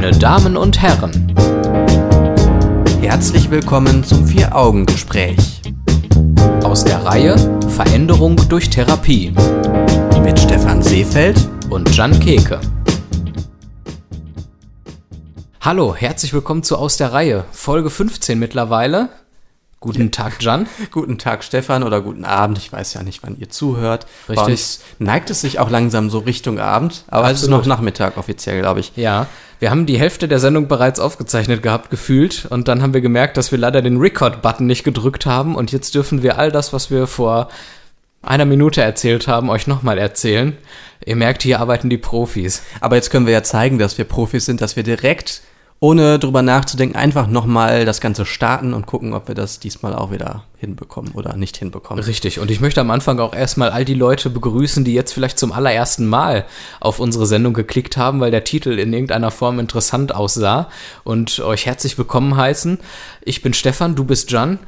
Meine Damen und Herren, Herzlich willkommen zum Vier-Augen-Gespräch aus der Reihe Veränderung durch Therapie mit Stefan Seefeld. und Jan Keke. Hallo, herzlich willkommen zu Aus der Reihe, Folge 15 mittlerweile. Guten Tag, Jan. Guten Tag, Stefan, oder guten Abend. Ich weiß ja nicht, wann ihr zuhört. Bei Richtig. uns neigt es sich auch langsam so Richtung Abend, aber es ist Absolut. noch Nachmittag offiziell, glaube ich. Ja, wir haben die Hälfte der Sendung bereits aufgezeichnet gehabt, gefühlt. Und dann haben wir gemerkt, dass wir leider den Record-Button nicht gedrückt haben. Und jetzt dürfen wir all das, was wir vor einer Minute erzählt haben, euch nochmal erzählen. Ihr merkt, hier arbeiten die Profis. Aber jetzt können wir ja zeigen, dass wir Profis sind, dass wir direkt, ohne drüber nachzudenken, einfach nochmal das Ganze starten und gucken, ob wir das diesmal auch wieder hinbekommen oder nicht hinbekommen. Richtig. Und ich möchte am Anfang auch erstmal all die Leute begrüßen, die jetzt vielleicht zum allerersten Mal auf unsere Sendung geklickt haben, weil der Titel in irgendeiner Form interessant aussah und euch herzlich willkommen heißen. Ich bin Stefan, du bist Jan.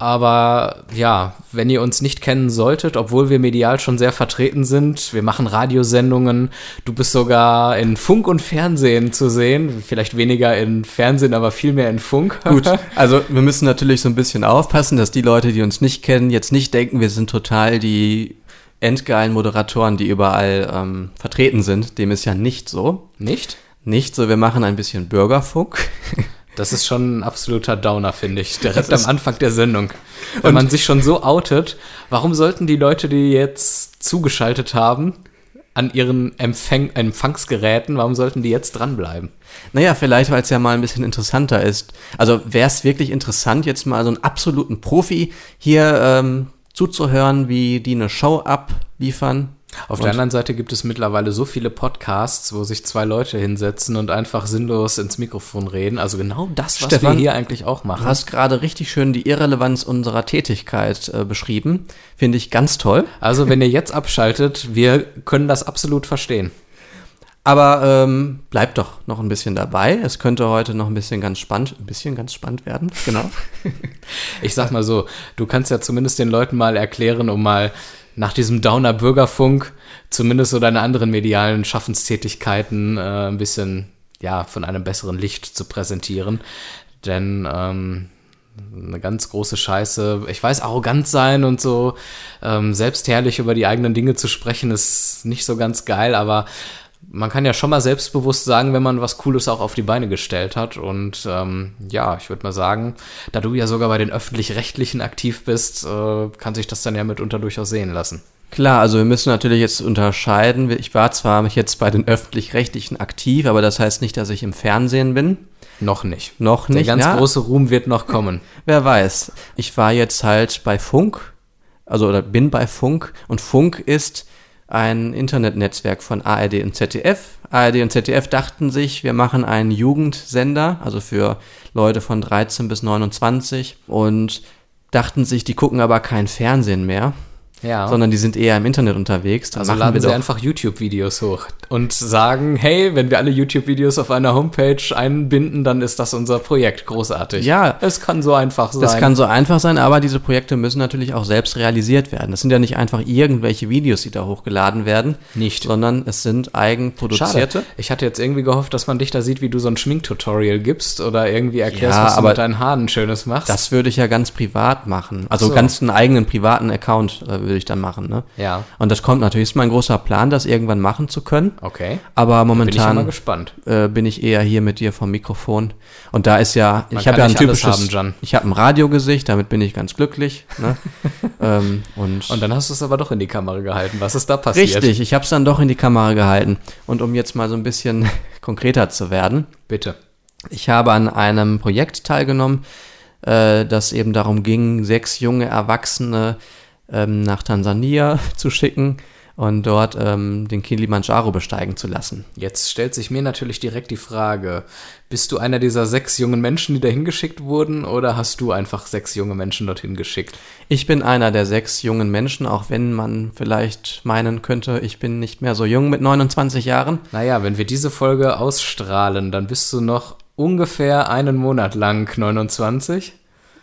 Aber ja, wenn ihr uns nicht kennen solltet, obwohl wir medial schon sehr vertreten sind, wir machen Radiosendungen, du bist sogar in Funk und Fernsehen zu sehen, vielleicht weniger in Fernsehen, aber viel mehr in Funk. Gut, also wir müssen natürlich so ein bisschen aufpassen, dass die Leute, die uns nicht kennen, jetzt nicht denken, wir sind total die endgeilen Moderatoren, die überall ähm, vertreten sind. Dem ist ja nicht so. Nicht? Nicht so, wir machen ein bisschen Bürgerfunk. Das ist schon ein absoluter Downer, finde ich. Direkt am Anfang der Sendung. Wenn Und- man sich schon so outet, warum sollten die Leute, die jetzt zugeschaltet haben, an ihren Empfäng Empfangsgeräten, warum sollten die jetzt dranbleiben? Naja, vielleicht, weil es ja mal ein bisschen interessanter ist. Also wäre es wirklich interessant, jetzt mal so einen absoluten Profi hier ähm, zuzuhören, wie die eine Show abliefern. Auf Und- der anderen Seite gibt es mittlerweile so viele Podcasts, wo sich zwei Leute hinsetzen und einfach sinnlos ins Mikrofon reden. Also genau das, was Stefan, wir hier eigentlich auch Du machen. hast gerade richtig schön die Irrelevanz unserer Tätigkeit äh, beschrieben. Finde ich ganz toll. Also wenn ihr jetzt abschaltet, wir können das absolut verstehen. Aber ähm, bleibt doch noch ein bisschen dabei. Es könnte heute noch ein bisschen ganz spannend, ein bisschen ganz spannend werden. Genau. Ich sag mal so, du kannst ja zumindest den Leuten mal erklären, um mal nach diesem Downer Bürgerfunk zumindest so deine anderen medialen Schaffenstätigkeiten äh, ein bisschen ja von einem besseren Licht zu präsentieren. Denn ähm, eine ganz große Scheiße. Ich weiß, arrogant sein und so ähm, selbstherrlich über die eigenen Dinge zu sprechen, ist nicht so ganz geil, aber man kann ja schon mal selbstbewusst sagen, wenn man was Cooles auch auf die Beine gestellt hat. Und ähm, ja, ich würde mal sagen, da du ja sogar bei den öffentlich-rechtlichen aktiv bist, äh, kann sich das dann ja mitunter durchaus sehen lassen. Klar, also wir müssen natürlich jetzt unterscheiden. Ich war zwar jetzt bei den öffentlich-rechtlichen aktiv, aber das heißt nicht, dass ich im Fernsehen bin. Noch nicht. Noch Der nicht. ganz ja, große Ruhm wird noch kommen. Wer weiß. Ich war jetzt halt bei Funk, also oder bin bei Funk und Funk ist ein Internetnetzwerk von ARD und ZDF. ARD und ZDF dachten sich, wir machen einen Jugendsender, also für Leute von 13 bis 29 und dachten sich, die gucken aber kein Fernsehen mehr, Ja. sondern die sind eher im Internet unterwegs. Dann also machen laden wir sie einfach YouTube-Videos hoch und sagen, hey, wenn wir alle YouTube-Videos auf einer Homepage einbinden, dann ist das unser Projekt. Großartig. Ja. Es kann so einfach sein. Das kann so einfach sein, aber diese Projekte müssen natürlich auch selbst realisiert werden. Das sind ja nicht einfach irgendwelche Videos, die da hochgeladen werden. Nicht. Sondern es sind eigenproduzierte. Schade. Ich hatte jetzt irgendwie gehofft, dass man dich da sieht, wie du so ein Schminktutorial gibst oder irgendwie erklärst, Ja, was du mit deinen Haaren Schönes machst. Das würde ich ja ganz privat machen. Also so. ganz einen eigenen privaten Account äh, würde ich dann machen. Ne? Ja. Und das kommt natürlich, ist mein großer Plan, das irgendwann machen zu können. Okay. Aber Bin ich momentan gespannt. äh, bin ich eher hier mit dir vom Mikrofon. Und da ist ja, Man ich habe ja ein typisches, haben, ich habe ein Radiogesicht, damit bin ich ganz glücklich. Ne? ähm, und, Und dann hast du es aber doch in die Kamera gehalten. Was ist da passiert? richtig, ich habe es dann doch in die Kamera gehalten. Und um jetzt mal so ein bisschen konkreter zu werden, Bitte. Ich habe an einem Projekt teilgenommen, äh, das eben darum ging, sechs junge Erwachsene ähm, nach Tansania zu schicken und dort ähm, den Kilimanjaro besteigen zu lassen. Jetzt stellt sich mir natürlich direkt die Frage, bist du einer dieser sechs jungen Menschen, die dahin geschickt wurden, oder hast du einfach sechs junge Menschen dorthin geschickt? Ich bin einer der sechs jungen Menschen, auch wenn man vielleicht meinen könnte, ich bin nicht mehr so jung mit 29 Jahren. Naja, wenn wir diese Folge ausstrahlen, dann bist du noch ungefähr einen Monat lang 29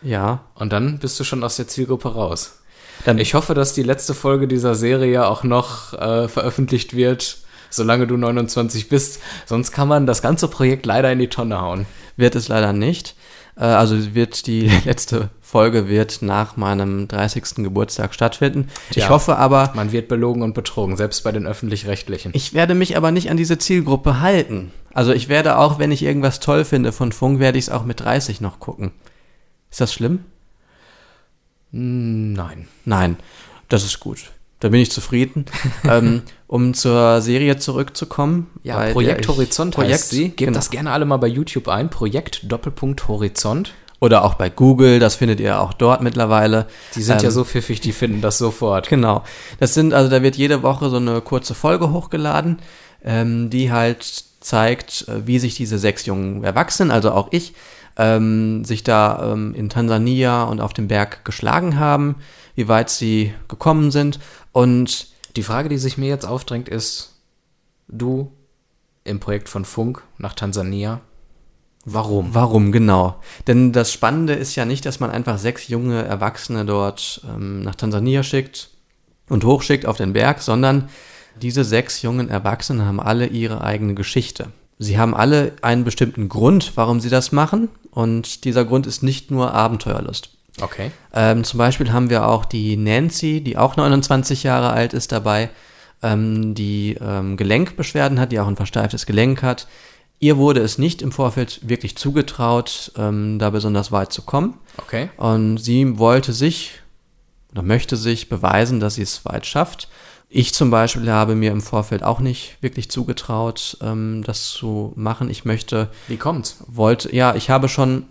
Ja. und dann bist du schon aus der Zielgruppe raus. Dann Ich hoffe, dass die letzte Folge dieser Serie auch noch äh, veröffentlicht wird, solange du 29 bist. Sonst kann man das ganze Projekt leider in die Tonne hauen. Wird es leider nicht. Äh, also wird die letzte Folge wird nach meinem 30. Geburtstag stattfinden. Tja. Ich hoffe aber, Man wird belogen und betrogen, selbst bei den öffentlich-rechtlichen. ich werde mich aber nicht an diese Zielgruppe halten. Also ich werde auch, wenn ich irgendwas toll finde von Funk, werde ich es auch mit 30 noch gucken. Ist das schlimm? Nein. Nein, das ist gut. Da bin ich zufrieden. ähm, um zur Serie zurückzukommen. Ja, Projekt Horizont Projekt, heißt sie. Gebt genau. das gerne alle mal bei YouTube ein. Projekt Doppelpunkt Horizont. Oder auch bei Google, das findet ihr auch dort mittlerweile. Die sind Ähm, ja so pfiffig, die finden das sofort. Genau. Das sind, also da wird jede Woche so eine kurze Folge hochgeladen, ähm, die halt zeigt, äh, wie sich diese sechs jungen Erwachsenen, also auch ich, ähm, sich da ähm, in Tansania und auf dem Berg geschlagen haben, wie weit sie gekommen sind. Und Die Frage, die sich mir jetzt aufdrängt, ist, du im Projekt von Funk nach Tansania, warum? warum genau? Denn das Spannende ist ja nicht, dass man einfach sechs junge Erwachsene dort ähm, nach Tansania schickt und hochschickt auf den Berg, sondern diese sechs jungen Erwachsenen haben alle ihre eigene Geschichte. Sie haben alle einen bestimmten Grund, warum sie das machen. Und dieser Grund ist nicht nur Abenteuerlust. Okay. Ähm, zum Beispiel haben wir auch die Nancy, die auch 29 Jahre alt ist dabei, ähm, die ähm, Gelenkbeschwerden hat, die auch ein versteiftes Gelenk hat. Ihr wurde es nicht im Vorfeld wirklich zugetraut, ähm, da besonders weit zu kommen. Okay. Und sie wollte sich oder möchte sich beweisen, dass sie es weit schafft. Ich zum Beispiel habe mir im Vorfeld auch nicht wirklich zugetraut, ähm, das zu machen. Ich möchte Wie kommt's? wollte, ja, ich habe schon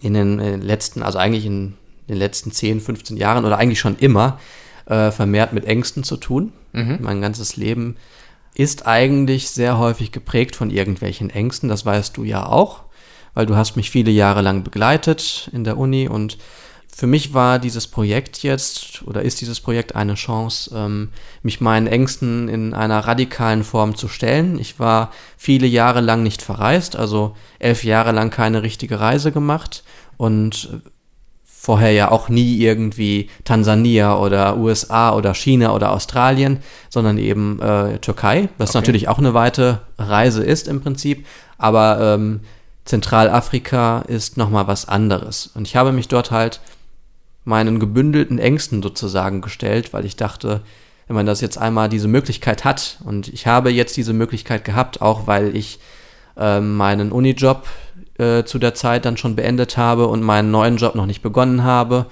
in den äh, letzten, also eigentlich in den letzten 10, 15 Jahren oder eigentlich schon immer äh, vermehrt mit Ängsten zu tun. Mein ganzes Leben ist eigentlich sehr häufig geprägt von irgendwelchen Ängsten. Das weißt du ja auch, weil du hast mich viele Jahre lang begleitet in der Uni und für mich war dieses Projekt jetzt oder ist dieses Projekt eine Chance, ähm, mich meinen Ängsten in einer radikalen Form zu stellen. Ich war viele Jahre lang nicht verreist, also elf Jahre lang keine richtige Reise gemacht und äh, vorher ja auch nie irgendwie Tansania oder USA oder China oder Australien, sondern eben äh, Türkei, was Okay. natürlich auch eine weite Reise ist im Prinzip, aber ähm, Zentralafrika ist nochmal was anderes. Und ich habe mich dort halt meinen gebündelten Ängsten sozusagen gestellt, weil ich dachte, wenn man das jetzt einmal diese Möglichkeit hat und ich habe jetzt diese Möglichkeit gehabt, auch weil ich ähm, meinen Unijob äh, zu der Zeit dann schon beendet habe und meinen neuen Job noch nicht begonnen habe,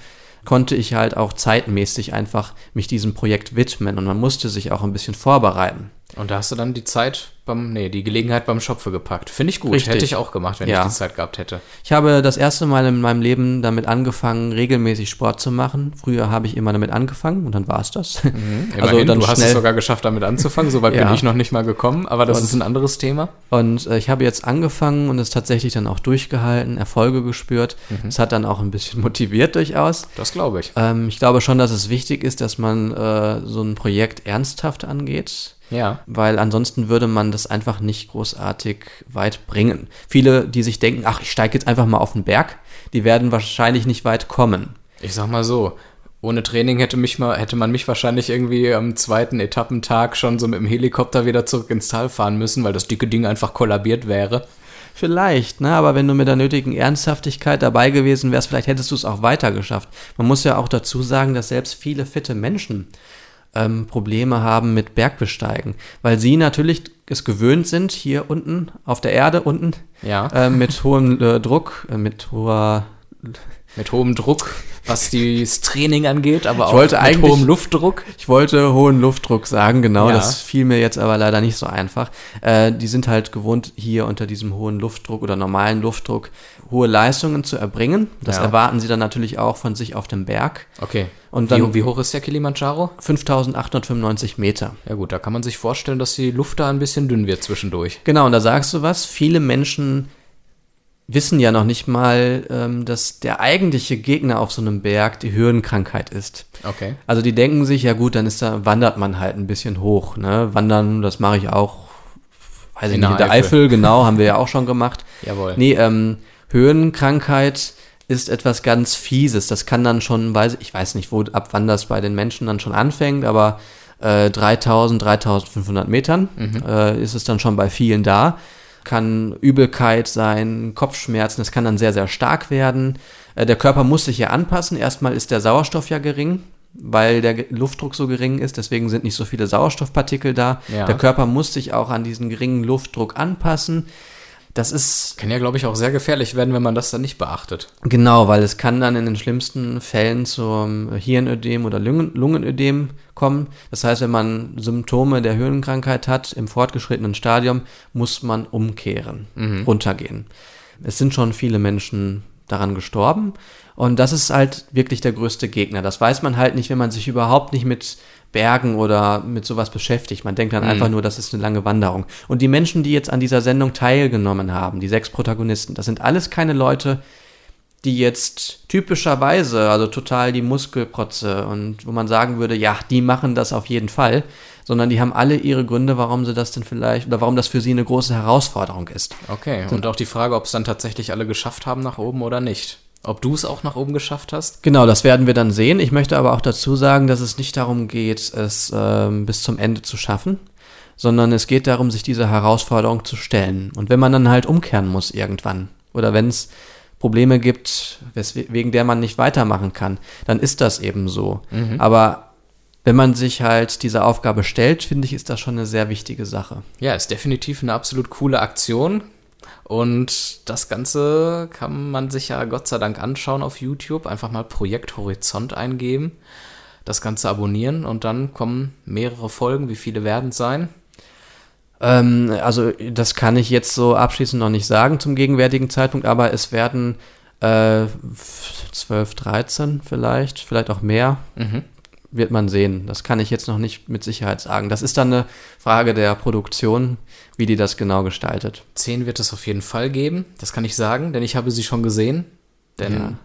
konnte ich halt auch zeitmäßig einfach mich diesem Projekt widmen und man musste sich auch ein bisschen vorbereiten. Und da hast du dann die Zeit beim, nee, die Gelegenheit beim Schopfe gepackt. Finde ich gut. Richtig. Hätte ich auch gemacht, wenn Ja. ich die Zeit gehabt hätte. Ich habe das erste Mal in meinem Leben damit angefangen, regelmäßig Sport zu machen. Früher habe ich immer damit angefangen und dann war es das. Immerhin, du hast es sogar geschafft, damit anzufangen. Soweit Ja. bin ich noch nicht mal gekommen, aber das Und- ist ein anderes Thema. Und äh, ich habe jetzt angefangen und es tatsächlich dann auch durchgehalten, Erfolge gespürt. Es hat dann auch ein bisschen motiviert durchaus. Das glaube ich. Ähm, ich glaube schon, dass es wichtig ist, dass man äh, so ein Projekt ernsthaft angeht, Ja. weil ansonsten würde man das einfach nicht großartig weit bringen. Viele, die sich denken, ach, ich steige jetzt einfach mal auf den Berg, die werden wahrscheinlich nicht weit kommen. Ich sag mal so, ohne Training hätte, mich mal, hätte man mich wahrscheinlich irgendwie am zweiten Etappentag schon so mit dem Helikopter wieder zurück ins Tal fahren müssen, weil das dicke Ding einfach kollabiert wäre. Vielleicht, ne? aber wenn du mit der nötigen Ernsthaftigkeit dabei gewesen wärst, vielleicht hättest du es auch weiter geschafft. Man muss ja auch dazu sagen, dass selbst viele fitte Menschen ähm, Probleme haben mit Bergbesteigen, weil sie natürlich es gewöhnt sind, hier unten auf der Erde unten Ja. äh, mit hohem äh, Druck, äh, mit hoher Mit hohem Druck, was das Training angeht, aber auch wollte mit hohem Luftdruck. Ich wollte hohen Luftdruck sagen, genau, Ja. das fiel mir jetzt aber leider nicht so einfach. Äh, die sind halt gewohnt, hier unter diesem hohen Luftdruck oder normalen Luftdruck hohe Leistungen zu erbringen. Das Ja. erwarten sie dann natürlich auch von sich auf dem Berg. Okay. Und wie, dann wie hoch ist der Kilimanjaro? 5895 Meter. Ja gut, da kann man sich vorstellen, dass die Luft da ein bisschen dünn wird zwischendurch. Genau, und da sagst du was, viele Menschen wissen ja noch nicht mal, ähm, dass der eigentliche Gegner auf so einem Berg die Höhenkrankheit ist. Okay. Also die denken sich, ja gut, dann ist da, wandert man halt ein bisschen hoch. Ne? Wandern, das mache ich auch, weiß ich nicht, in der Eifel. Eifel, genau, haben wir ja auch schon gemacht. Jawohl. Nee, ähm, Höhenkrankheit ist etwas ganz Fieses. Das kann dann schon, weiß ich weiß nicht, wo ab wann das bei den Menschen dann schon anfängt, aber äh, 3000, 3500 Metern äh, ist es dann schon bei vielen da. Kann Übelkeit sein, Kopfschmerzen, es kann dann sehr, sehr stark werden. Äh, der Körper muss sich ja anpassen. Erstmal ist der Sauerstoff ja gering, weil der Luftdruck so gering ist, deswegen sind nicht so viele Sauerstoffpartikel da. Ja. Der Körper muss sich auch an diesen geringen Luftdruck anpassen. Das ist Kann ja, glaube ich, auch sehr gefährlich werden, wenn man das dann nicht beachtet. Genau, weil es kann dann in den schlimmsten Fällen zum Hirnödem oder Lungen Lungenödem kommen. Das heißt, wenn man Symptome der Höhenkrankheit hat im fortgeschrittenen Stadium, muss man umkehren, runtergehen. Es sind schon viele Menschen daran gestorben und das ist halt wirklich der größte Gegner. Das weiß man halt nicht, wenn man sich überhaupt nicht mit Bergen oder mit sowas beschäftigt. Man denkt dann einfach nur, das ist eine lange Wanderung. Und die Menschen, die jetzt an dieser Sendung teilgenommen haben, die sechs Protagonisten, das sind alles keine Leute, die jetzt typischerweise, also total die Muskelprotze und wo man sagen würde, ja, die machen das auf jeden Fall, sondern die haben alle ihre Gründe, warum sie das denn vielleicht, oder warum das für sie eine große Herausforderung ist. Okay, und auch die Frage, ob es dann tatsächlich alle geschafft haben nach oben oder nicht. Ob du es auch nach oben geschafft hast? Genau, das werden wir dann sehen. Ich möchte aber auch dazu sagen, dass es nicht darum geht, es ähm, bis zum Ende zu schaffen, sondern es geht darum, sich dieser Herausforderung zu stellen. Und wenn man dann halt umkehren muss irgendwann oder wenn es Probleme gibt, wegen der man nicht weitermachen kann, dann ist das eben so. Aber wenn man sich halt dieser Aufgabe stellt, finde ich, ist das schon eine sehr wichtige Sache. Ja, ist definitiv eine absolut coole Aktion. Und das Ganze kann man sich ja Gott sei Dank anschauen auf YouTube. Einfach mal Projekt Horizont eingeben, das Ganze abonnieren und dann kommen mehrere Folgen. Wie viele werden es sein? Ähm, also das kann ich jetzt so abschließend noch nicht sagen zum gegenwärtigen Zeitpunkt, aber es werden äh, 12, 13 vielleicht, vielleicht auch mehr. Wird man sehen. Das kann ich jetzt noch nicht mit Sicherheit sagen. Das ist dann eine Frage der Produktion, wie die das genau gestaltet. Zehn wird es auf jeden Fall geben, das kann ich sagen, denn ich habe sie schon gesehen. Denn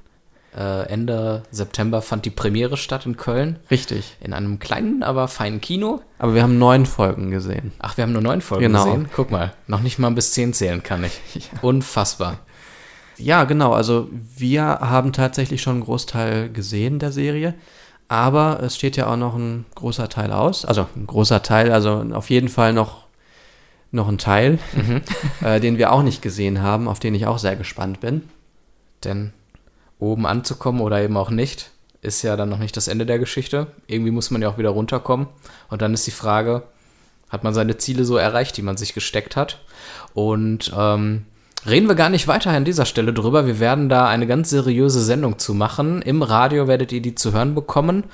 äh, Ende September fand die Premiere statt in Köln. Richtig. In einem kleinen, aber feinen Kino. Aber wir haben neun Folgen gesehen. Ach, wir haben nur neun Folgen Genau. gesehen. Guck mal, noch nicht mal bis zehn zählen kann ich. Unfassbar. Ja, genau. Also wir haben tatsächlich schon einen Großteil gesehen der Serie. Aber es steht ja auch noch ein großer Teil aus. Also ein großer Teil, also auf jeden Fall noch, noch ein Teil, äh, den wir auch nicht gesehen haben, auf den ich auch sehr gespannt bin. Denn oben anzukommen oder eben auch nicht, ist ja dann noch nicht das Ende der Geschichte. Irgendwie muss man ja auch wieder runterkommen. Und dann ist die Frage, hat man seine Ziele so erreicht, die man sich gesteckt hat? Und ähm, reden wir gar nicht weiter an dieser Stelle drüber. Wir werden da eine ganz seriöse Sendung zu machen. Im Radio werdet ihr die zu hören bekommen.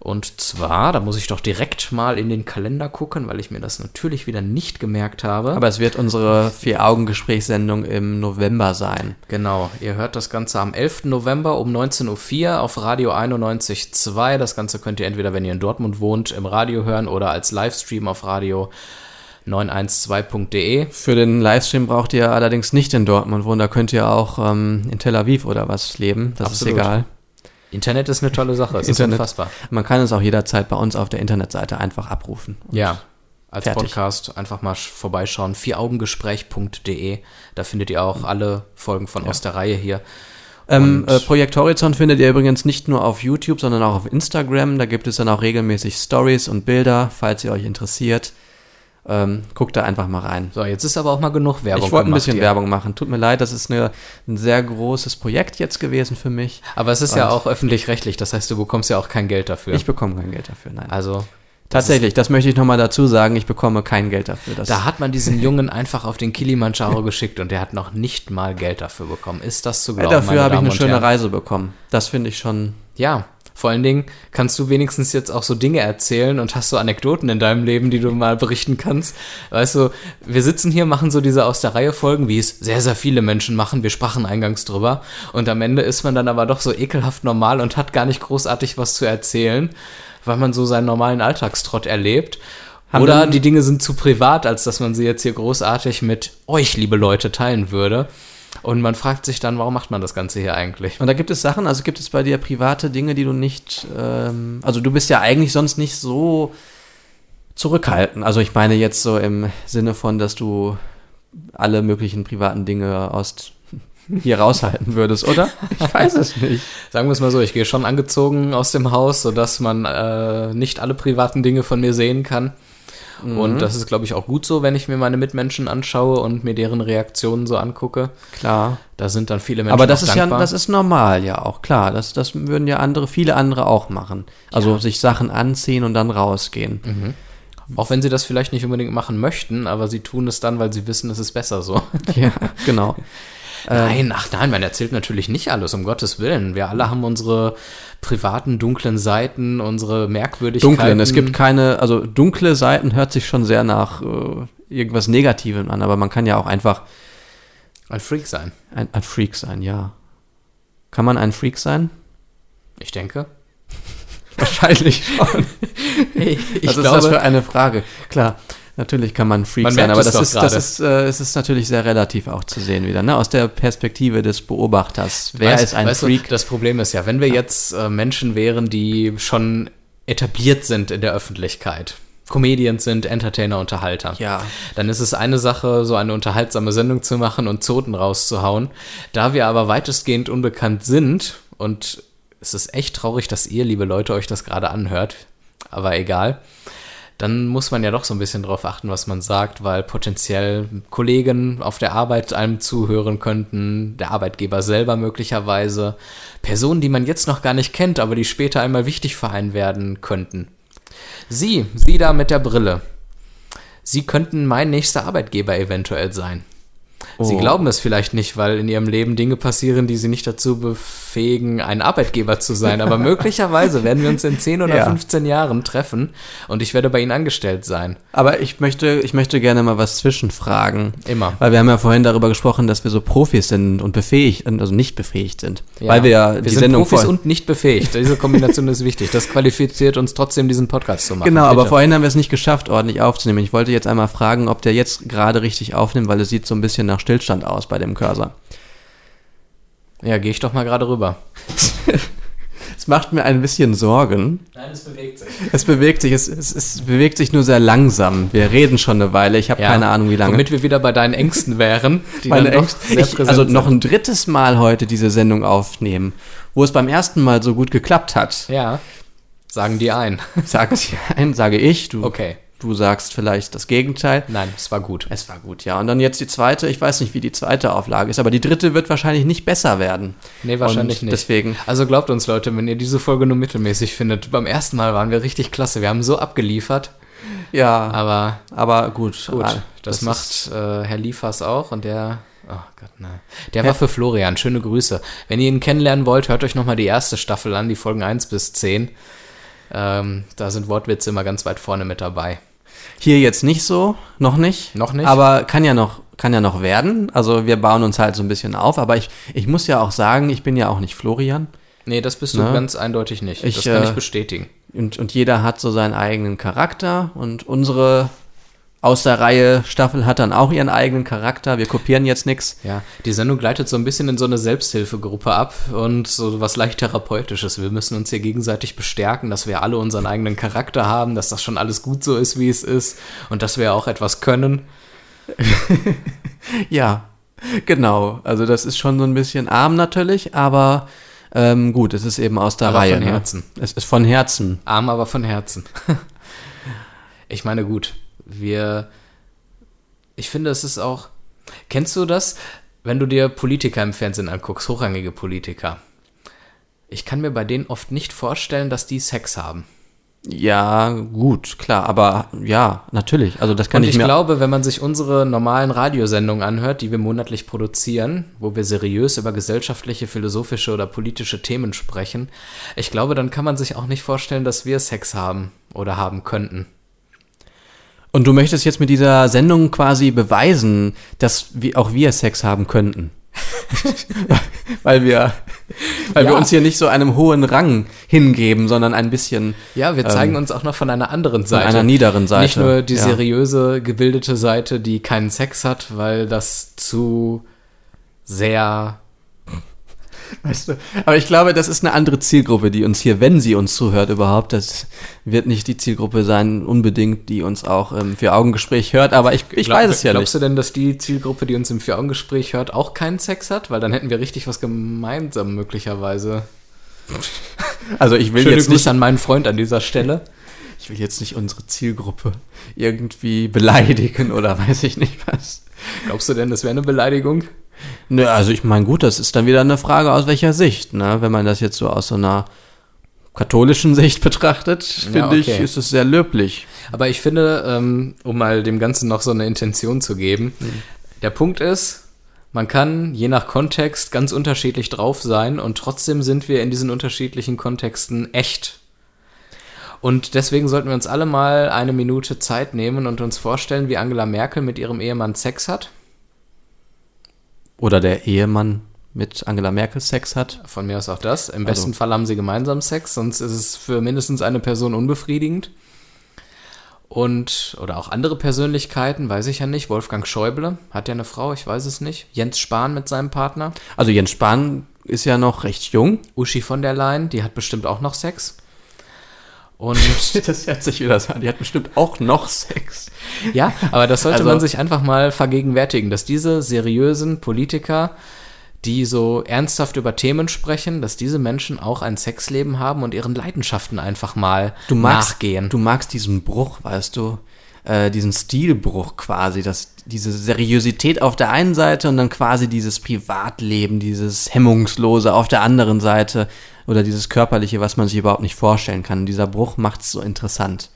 Und zwar, da muss ich doch direkt mal in den Kalender gucken, weil ich mir das natürlich wieder nicht gemerkt habe. Aber es wird unsere Vier-Augen-Gesprächssendung im November sein. Genau, ihr hört das Ganze am 11. November um 19.04 Uhr auf Radio 91.2. Das Ganze könnt ihr entweder, wenn ihr in Dortmund wohnt, im Radio hören oder als Livestream auf Radio 912.de. Für den Livestream braucht ihr allerdings nicht in Dortmund wohnen. Da könnt ihr auch ähm, in Tel Aviv oder was leben. Das Absolut. ist egal. Internet ist eine tolle Sache, es Internet. ist unfassbar. Man kann es auch jederzeit bei uns auf der Internetseite einfach abrufen. Ja, als fertig. Podcast einfach mal sch- vorbeischauen. vieraugengespräch.de. Da findet ihr auch alle Folgen von aus der Reihe hier. Ähm, äh, Projekt Horizont findet ihr übrigens nicht nur auf YouTube, sondern auch auf Instagram. Da gibt es dann auch regelmäßig Stories und Bilder, falls ihr euch interessiert. Ähm, guckt da einfach mal rein. So, jetzt ist aber auch mal genug Werbung ich wollte ein bisschen hier. Werbung machen. Tut mir leid, das ist eine, ein sehr großes Projekt jetzt gewesen für mich. Aber es ist ja Und- auch öffentlich-rechtlich, das heißt, du bekommst ja auch kein Geld dafür. Ich bekomme kein Geld dafür, nein. also, Tatsächlich, das möchte ich nochmal dazu sagen, ich bekomme kein Geld dafür. Das Da hat man diesen Jungen einfach auf den Kilimanjaro geschickt und der hat noch nicht mal Geld dafür bekommen. Ist das zu glauben? dafür meine habe ich eine schöne? Reise bekommen. Das finde ich schon. Ja, vor allen Dingen kannst du wenigstens jetzt auch so Dinge erzählen und hast so Anekdoten in deinem Leben, die du mal berichten kannst. Weißt du, wir sitzen hier, machen so diese aus der Reihe Folgen, wie es sehr, sehr viele Menschen machen. Wir sprachen eingangs drüber. Und am Ende ist man dann aber doch so ekelhaft normal und hat gar nicht großartig was zu erzählen, weil man so seinen normalen Alltagstrott erlebt. Haben Oder die Dinge sind zu privat, als dass man sie jetzt hier großartig mit euch, liebe Leute, teilen würde. Und man fragt sich dann, warum macht man das Ganze hier eigentlich? Und da gibt es Sachen, also gibt es bei dir private Dinge, die du nicht, ähm, also du bist ja eigentlich sonst nicht so zurückhaltend. Also ich meine jetzt so im Sinne von, dass du alle möglichen privaten Dinge aus hier raushalten würdest, oder? Ich weiß es nicht. Sagen wir es mal so, ich gehe schon angezogen aus dem Haus, sodass man äh, nicht alle privaten Dinge von mir sehen kann. Mhm. Und das ist, glaube ich, auch gut so, wenn ich mir meine Mitmenschen anschaue und mir deren Reaktionen so angucke. Klar. Da sind dann viele Menschen Aber das ist ja, dankbar. das ist normal, ja auch klar. Das, das würden ja andere, viele andere auch machen. Also sich Sachen anziehen und dann rausgehen. Mhm. Auch wenn sie das vielleicht nicht unbedingt machen möchten, aber sie tun es dann, weil sie wissen, es ist besser so. Ja, genau. Nein, ach nein, man erzählt natürlich nicht alles, um Gottes Willen. Wir alle haben unsere privaten, dunklen Seiten, unsere Merkwürdigkeiten. Dunklen. Es gibt keine, also dunkle Seiten hört sich schon sehr nach äh, irgendwas Negativem an, aber man kann ja auch einfach ein Freak sein. ein, ein Freak sein, ja. Kann man ein Freak sein? Ich denke. Wahrscheinlich schon. Ich Was ist das für eine Frage? Klar, natürlich kann man ein Freak Man sein, aber das ist, gerade. das ist, äh, es ist natürlich sehr relativ auch zu sehen wieder, ne? Aus der Perspektive des Beobachters. Wer Weißt- ist ein weißt Freak? Du, das Problem ist ja, wenn wir jetzt äh, Menschen wären, die schon etabliert sind in der Öffentlichkeit, Comedians sind, Entertainer, Unterhalter. Ja. Dann ist es eine Sache, so eine unterhaltsame Sendung zu machen und Zoten rauszuhauen. Da wir aber weitestgehend unbekannt sind und es ist echt traurig, dass ihr, liebe Leute, euch das gerade anhört, aber egal. Dann muss man ja doch so ein bisschen drauf achten, was man sagt, weil potenziell Kollegen auf der Arbeit einem zuhören könnten, der Arbeitgeber selber möglicherweise, Personen, die man jetzt noch gar nicht kennt, aber die später einmal wichtig für einen werden könnten. Sie, Sie da mit der Brille. Sie könnten mein nächster Arbeitgeber eventuell sein. Sie Oh. glauben es vielleicht nicht, weil in ihrem Leben Dinge passieren, die sie nicht dazu befähigen, ein Arbeitgeber zu sein. Aber möglicherweise werden wir uns in 10 oder Ja. 15 Jahren treffen und ich werde bei Ihnen angestellt sein. Aber ich möchte, ich möchte gerne mal was zwischenfragen. Immer. Weil wir haben ja vorhin darüber gesprochen, dass wir so Profis sind und befähigt, also nicht befähigt sind. Weil wir ja wir die sind Sendung Profis und nicht befähigt. Diese Kombination ist wichtig. Das qualifiziert uns trotzdem, diesen Podcast zu machen. Genau, aber Bitte. vorhin haben wir es nicht geschafft, ordentlich aufzunehmen. Ich wollte jetzt einmal fragen, ob der jetzt gerade richtig aufnimmt, weil es sieht so ein bisschen nach Stillstand aus bei dem Cursor. Ja, gehe ich doch mal gerade rüber. Es macht mir ein bisschen Sorgen. Nein, es bewegt sich. Es bewegt sich, es, es, es bewegt sich nur sehr langsam. Wir reden schon eine Weile. Ich habe keine Ahnung, wie lange. Womit wir wieder bei deinen Ängsten wären, die Meine Ängste- ich, also sind. noch ein drittes Mal heute diese Sendung aufnehmen, wo es beim ersten Mal so gut geklappt hat. Ja, sagen die ein. Sagt ein, sage ich. Du, Okay. Du sagst vielleicht das Gegenteil. Nein, es war gut. Es war gut, ja. Und dann jetzt die zweite. Ich weiß nicht, wie die zweite Auflage ist, aber die dritte wird wahrscheinlich nicht besser werden. Nee, wahrscheinlich nicht. Deswegen. Also glaubt uns, Leute, wenn ihr diese Folge nur mittelmäßig findet. Beim ersten Mal waren wir richtig klasse. Wir haben so abgeliefert. Ja, Aber aber gut. gut, Ah, das, ist- macht äh, Herr Liefers auch und der. Oh Gott, nein. Der Herr- war für Florian. Schöne Grüße. Wenn ihr ihn kennenlernen wollt, hört euch nochmal die erste Staffel an, die Folgen 1 bis 10. Ähm, da sind Wortwitze immer ganz weit vorne mit dabei. Hier jetzt nicht so, noch nicht. Noch nicht? Aber kann ja noch, kann ja noch werden. Also wir bauen uns halt so ein bisschen auf. Aber ich, ich muss ja auch sagen, ich bin ja auch nicht Florian. Nee, das bist du Ne? ganz eindeutig nicht. Ich, das kann ich äh, bestätigen. Und, und jeder hat so seinen eigenen Charakter. Und unsere aus der Reihe Staffel hat dann auch ihren eigenen Charakter. Wir kopieren jetzt nichts. Ja, die Sendung gleitet so ein bisschen in so eine Selbsthilfegruppe ab und so was leicht Therapeutisches. Wir müssen uns hier gegenseitig bestärken, dass wir alle unseren eigenen Charakter haben, dass das schon alles gut so ist, wie es ist und dass wir auch etwas können. Ja, genau. Also das ist schon so ein bisschen arm natürlich, aber ähm, gut, es ist eben aus der Aber Reihe. von ne? Herzen. Es ist von Herzen. Arm, aber von Herzen. ich meine, gut, wir. Ich finde, es ist auch. Kennst du das, wenn du dir Politiker im Fernsehen anguckst, hochrangige Politiker? Ich kann mir bei denen oft nicht vorstellen, dass die Sex haben. Ja, gut, klar, aber ja, natürlich. Also das kann Und ich, ich mir. glaube, wenn man sich unsere normalen Radiosendungen anhört, die wir monatlich produzieren, wo wir seriös über gesellschaftliche, philosophische oder politische Themen sprechen, ich glaube, dann kann man sich auch nicht vorstellen, dass wir Sex haben oder haben könnten. Und du möchtest jetzt mit dieser Sendung quasi beweisen, dass wir, auch wir Sex haben könnten. weil wir, weil wir Ja. uns hier nicht so einem hohen Rang hingeben, sondern ein bisschen Ja, wir zeigen uns auch noch von einer anderen von Seite. einer niederen Seite. Nicht nur die ja. seriöse, gebildete Seite, die keinen Sex hat, weil das zu sehr Weißt du? Aber ich glaube, das ist eine andere Zielgruppe, die uns hier, wenn sie uns zuhört überhaupt, das wird nicht die Zielgruppe sein, unbedingt, die uns auch im Vier-Augen-Gespräch hört, aber ich, ich Glaub- weiß es ja Glaubst nicht. du denn, dass die Zielgruppe, die uns im Vier-Augen-Gespräch hört, auch keinen Sex hat? Weil dann hätten wir richtig was gemeinsam möglicherweise. Also ich will Schöne jetzt Grüße nicht, an meinen Freund an dieser Stelle. ich will jetzt nicht unsere Zielgruppe irgendwie beleidigen oder weiß ich nicht was. Glaubst du denn, das wäre eine Beleidigung? Nö, also ich meine, gut, das ist dann wieder eine Frage aus welcher Sicht, ne? Wenn man das jetzt so aus so einer katholischen Sicht betrachtet, finde Ja, ich, okay. ist es sehr löblich. Aber ich finde, ähm, um mal dem Ganzen noch so eine Intention zu geben, der Punkt ist, man kann je nach Kontext ganz unterschiedlich drauf sein und trotzdem sind wir in diesen unterschiedlichen Kontexten echt. Und deswegen sollten wir uns alle mal eine Minute Zeit nehmen und uns vorstellen, wie Angela Merkel mit ihrem Ehemann Sex hat. Oder der Ehemann mit Angela Merkel Sex hat. Von mir aus auch das. Im Also- besten Fall haben sie gemeinsam Sex, sonst ist es für mindestens eine Person unbefriedigend. Und, oder auch andere Persönlichkeiten, weiß ich ja nicht. Wolfgang Schäuble hat ja eine Frau, ich weiß es nicht. Jens Spahn mit seinem Partner. Also Jens Spahn ist ja noch recht jung. Uschi von der Leyen, die hat bestimmt auch noch Sex. Und Das hört sich wieder so an. Die hat bestimmt auch noch Sex. ja, aber das sollte Also- man sich einfach mal vergegenwärtigen, dass diese seriösen Politiker, die so ernsthaft über Themen sprechen, dass diese Menschen auch ein Sexleben haben und ihren Leidenschaften einfach mal Du magst, nachgehen. Du magst diesen Bruch, weißt du, äh, diesen Stilbruch quasi, dass diese Seriosität auf der einen Seite und dann quasi dieses Privatleben, dieses Hemmungslose auf der anderen Seite oder dieses Körperliche, was man sich überhaupt nicht vorstellen kann. Dieser Bruch macht es so interessant.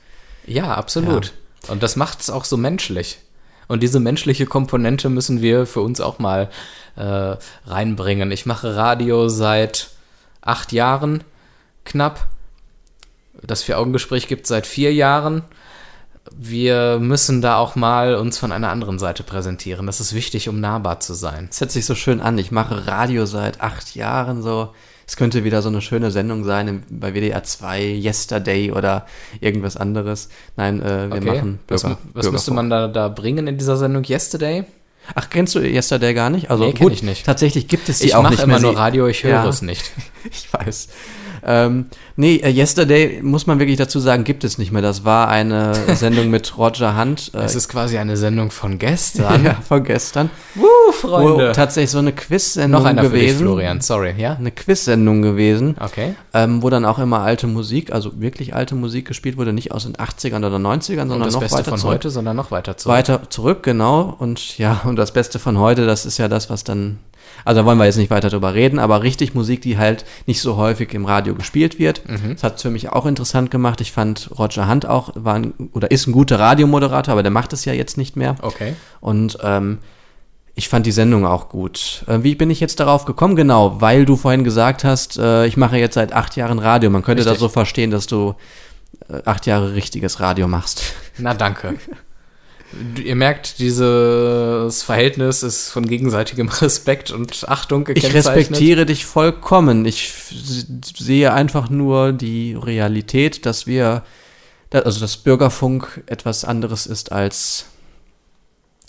Ja, absolut. Und das macht es auch so menschlich. Und diese menschliche Komponente müssen wir für uns auch mal äh, reinbringen. Ich mache Radio seit acht Jahren knapp. Das Vier-Augen-Gespräch gibt seit vier Jahren. Wir müssen da auch mal uns von einer anderen Seite präsentieren. Das ist wichtig, um nahbar zu sein. Es hört sich so schön an. Ich mache Radio seit acht Jahren so. Es könnte wieder so eine schöne Sendung sein bei WDR 2, Yesterday oder irgendwas anderes. Nein, äh, wir machen was, Bürger, was müsste man da, da bringen in dieser Sendung? Yesterday? Ach, kennst du Yesterday gar nicht? Also Nee, gut, ich nicht. Tatsächlich gibt es die Ich auch mache nicht immer mehr. nur Sie- Radio, ich höre Ja. es nicht. Ich weiß. Ähm, nee, äh, Yesterday, muss man wirklich dazu sagen, gibt es nicht mehr. Das war eine Sendung mit Roger Hunt. Äh, Es ist quasi eine Sendung von gestern. ja, von gestern. Wuh, Wo tatsächlich so eine Quiz-Sendung Noch einer für dich, gewesen. Florian, sorry, ja? Eine Quiz-Sendung gewesen, Okay. ähm, wo dann auch immer alte Musik, also wirklich alte Musik gespielt wurde, nicht aus den 80ern oder 90ern, sondern Und das noch Beste weiter von zurück. heute, sondern noch weiter zurück. Weiter zurück, genau. Und ja, und das Beste von heute, das ist ja das, was dann. Also da wollen wir jetzt nicht weiter drüber reden, aber richtig Musik, die halt nicht so häufig im Radio gespielt wird. Mhm. Das hat für mich auch interessant gemacht. Ich fand Roger Hunt auch, war ein, oder ist ein guter Radiomoderator, aber der macht es ja jetzt nicht mehr. Okay. Und ähm, ich fand die Sendung auch gut. Äh, wie bin ich jetzt darauf gekommen? Genau, weil du vorhin gesagt hast, äh, ich mache jetzt seit acht Jahren Radio. Man könnte das Richtig. so verstehen, dass du äh, acht Jahre richtiges Radio machst. Na, danke. Ihr merkt, dieses Verhältnis ist von gegenseitigem Respekt und Achtung Ich gekennzeichnet. respektiere dich vollkommen. Ich sehe einfach nur die Realität, dass wir, also dass Bürgerfunk etwas anderes ist als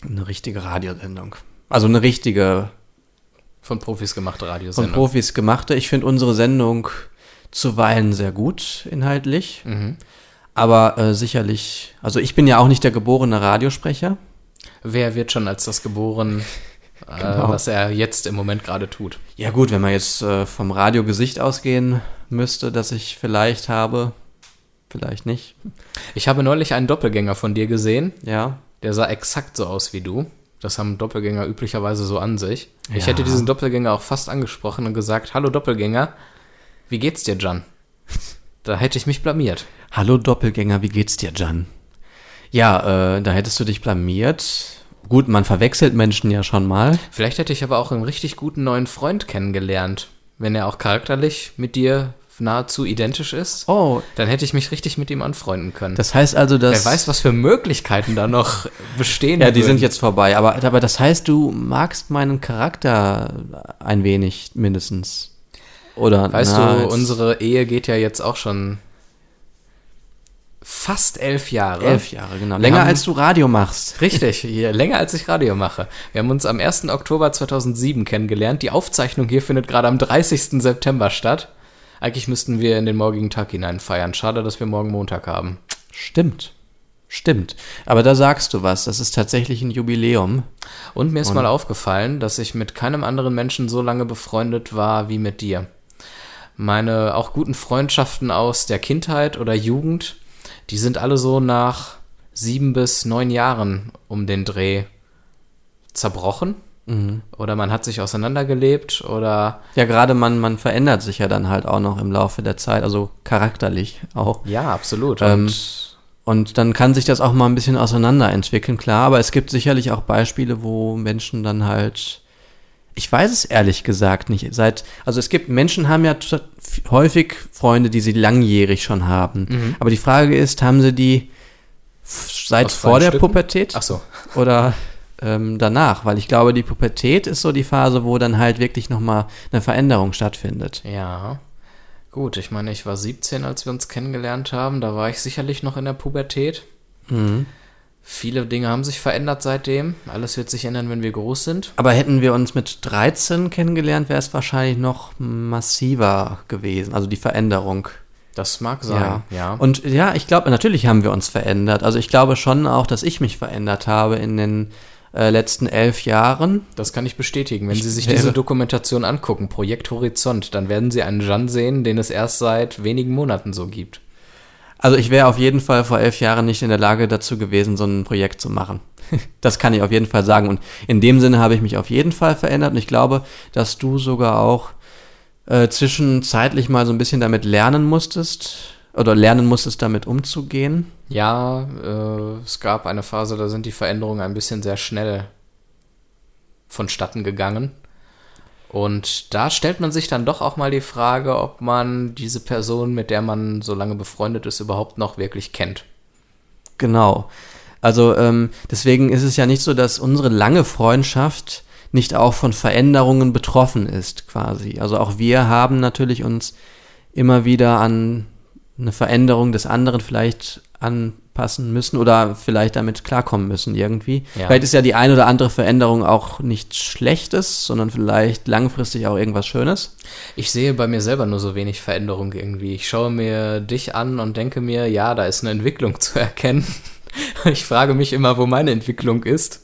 eine richtige Radiosendung. Also eine richtige Von Profis gemachte von Radiosendung. Profis gemachte. Ich finde unsere Sendung zuweilen sehr gut inhaltlich, Mhm. Aber äh, sicherlich, also ich bin ja auch nicht der geborene Radiosprecher. Wer wird schon als das geboren, äh, Genau. was er jetzt im Moment gerade tut? Ja gut, wenn man jetzt äh, vom Radiogesicht ausgehen müsste, das ich vielleicht habe, vielleicht nicht. Ich habe neulich einen Doppelgänger von dir gesehen. Ja. Der sah exakt so aus wie du. Das haben Doppelgänger üblicherweise so an sich. Ich Ja. hätte diesen Doppelgänger auch fast angesprochen und gesagt, hallo Doppelgänger, wie geht's dir, Jan? Da hätte ich mich blamiert. Hallo Doppelgänger, wie geht's dir, Jan? Ja, äh, da hättest du dich blamiert. Gut, man verwechselt Menschen ja schon mal. Vielleicht hätte ich aber auch einen richtig guten neuen Freund kennengelernt. Wenn er auch charakterlich mit dir nahezu identisch ist, Oh, dann hätte ich mich richtig mit ihm anfreunden können. das heißt also, dass... Wer weiß, was für Möglichkeiten da noch bestehen. ja, die würden. sind jetzt vorbei. Aber, aber das heißt, du magst meinen Charakter ein wenig mindestens. Oder Weißt na, du, unsere Ehe geht ja jetzt auch schon fast elf Jahre. Elf Jahre, genau. Länger haben- als du Radio machst. Richtig, hier, länger als ich Radio mache. Wir haben uns am 1. Oktober 2007 kennengelernt. Die Aufzeichnung hier findet gerade am 30. September statt. Eigentlich müssten wir in den morgigen Tag hinein feiern. Schade, dass wir morgen Montag haben. Stimmt. Stimmt. Aber da sagst du was. Das ist tatsächlich ein Jubiläum. Und mir ist mal aufgefallen, dass ich mit keinem anderen Menschen so lange befreundet war wie mit dir. Meine auch guten Freundschaften aus der Kindheit oder Jugend, die sind alle so nach sieben bis neun Jahren um den Dreh zerbrochen. Oder man hat sich auseinandergelebt oder Ja, gerade man, man verändert sich ja dann halt auch noch im Laufe der Zeit, also charakterlich auch. ja, absolut. Ähm, Und Und dann kann sich das auch mal ein bisschen auseinanderentwickeln, klar, aber es gibt sicherlich auch Beispiele, wo Menschen dann halt, ich weiß es ehrlich gesagt nicht, seit, also es gibt, Menschen haben ja häufig Freunde, die sie langjährig schon haben. Aber die Frage ist, haben sie die seit Aus vor der Stücken? Pubertät ach so. oder ähm, danach? Weil ich glaube, die Pubertät ist so die Phase, wo dann halt wirklich nochmal eine Veränderung stattfindet. Ja. Gut, ich meine, ich war 17, als wir uns kennengelernt haben. Da war ich sicherlich noch in der Pubertät. Mhm. Viele Dinge haben sich verändert seitdem. Alles wird sich ändern, wenn wir groß sind. Aber hätten wir uns mit 13 kennengelernt, wäre es wahrscheinlich noch massiver gewesen, also die Veränderung. Das mag sein, ja. Und ja, ich glaube, natürlich haben wir uns verändert. Also ich glaube schon auch, dass ich mich verändert habe in den äh, letzten elf Jahren. Das kann ich bestätigen. Wenn Sie sich diese Dokumentation angucken, Projekt Horizont, dann werden Sie einen Jan sehen, den es erst seit wenigen Monaten so gibt. Also ich wäre auf jeden Fall vor elf Jahren nicht in der Lage dazu gewesen, so ein Projekt zu machen. Das kann ich auf jeden Fall sagen. Und in dem Sinne habe ich mich auf jeden Fall verändert. Und ich glaube, dass du sogar auch äh, zwischenzeitlich mal so ein bisschen damit lernen musstest oder lernen musstest, damit umzugehen. Ja, äh, es gab eine Phase, da sind die Veränderungen ein bisschen sehr schnell vonstatten gegangen. Und da stellt man sich dann doch auch mal die Frage, ob man diese Person, mit der man so lange befreundet ist, überhaupt noch wirklich kennt. Genau. Also ähm, deswegen ist es ja nicht so, dass unsere lange Freundschaft nicht auch von Veränderungen betroffen ist, quasi. Also auch wir haben natürlich uns immer wieder an eine Veränderung des anderen vielleicht anpassen müssen oder vielleicht damit klarkommen müssen irgendwie. Ja. Vielleicht ist ja die eine oder andere Veränderung auch nichts Schlechtes, sondern vielleicht langfristig auch irgendwas Schönes. Ich sehe bei mir selber nur so wenig Veränderung irgendwie. Ich schaue mir dich an und denke mir, ja, da ist eine Entwicklung zu erkennen. Ich frage mich immer, wo meine Entwicklung ist.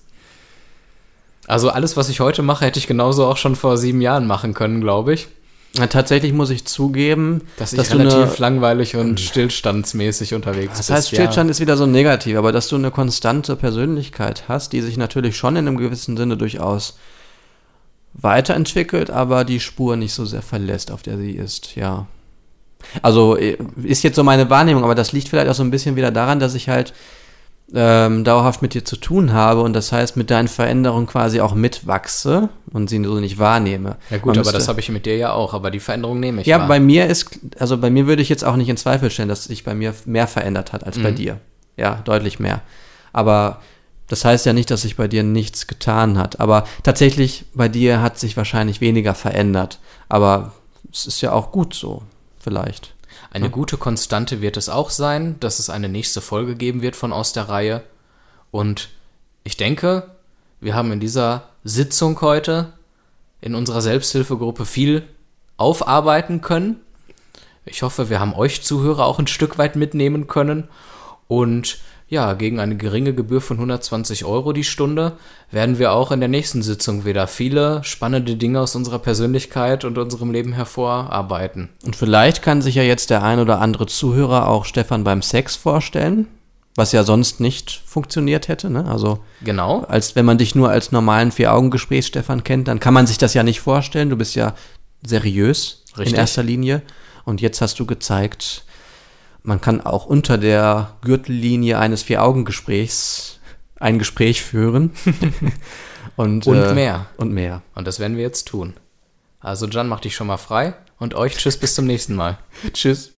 Also alles, was ich heute mache, hätte ich genauso auch schon vor sieben Jahren machen können, glaube ich. Ja, tatsächlich muss ich zugeben, Dass ich dass du relativ eine, langweilig und stillstandsmäßig unterwegs Das bin. heißt, Stillstand ist wieder so negativ, aber dass du eine konstante Persönlichkeit hast, die sich natürlich schon in einem gewissen Sinne durchaus weiterentwickelt, aber die Spur nicht so sehr verlässt, auf der sie ist, ja. Also äh, ist jetzt so meine Wahrnehmung, aber das liegt vielleicht auch so ein bisschen wieder daran, dass ich halt ähm, dauerhaft mit dir zu tun habe und das heißt mit deinen Veränderungen quasi auch mitwachse und sie so nicht wahrnehme. Ja gut, Man aber müsste- das habe ich mit dir ja auch, aber die Veränderung nehme ich ja, wahr. bei mir ist, also bei mir würde ich jetzt auch nicht in Zweifel stellen, dass sich bei mir mehr verändert hat als bei dir. Ja, deutlich mehr. Aber das heißt ja nicht, dass sich bei dir nichts getan hat. Aber tatsächlich, bei dir hat sich wahrscheinlich weniger verändert. Aber es ist ja auch gut so, vielleicht. Eine gute Konstante wird es auch sein, dass es eine nächste Folge geben wird von aus der Reihe. Und ich denke, wir haben in dieser Sitzung heute in unserer Selbsthilfegruppe viel aufarbeiten können. Ich hoffe, wir haben euch Zuhörer auch ein Stück weit mitnehmen können. Und ja, gegen eine geringe Gebühr von 120 Euro die Stunde werden wir auch in der nächsten Sitzung wieder viele spannende Dinge aus unserer Persönlichkeit und unserem Leben hervorarbeiten. Und vielleicht kann sich ja jetzt der ein oder andere Zuhörer auch Stefan beim Sex vorstellen, was ja sonst nicht funktioniert hätte. Ne? Also Genau. als wenn man dich nur als normalen Vier-Augen-Gespräch, Stefan, kennt, dann kann man sich das ja nicht vorstellen. Du bist ja seriös Richtig. in erster Linie. Und jetzt hast du gezeigt, man kann auch unter der Gürtellinie eines Vier-Augen-Gesprächs ein Gespräch führen. und, Und äh, mehr. Und mehr. Und das werden wir jetzt tun. Also Jan, mach dich schon mal frei und euch tschüss bis zum nächsten Mal. Tschüss.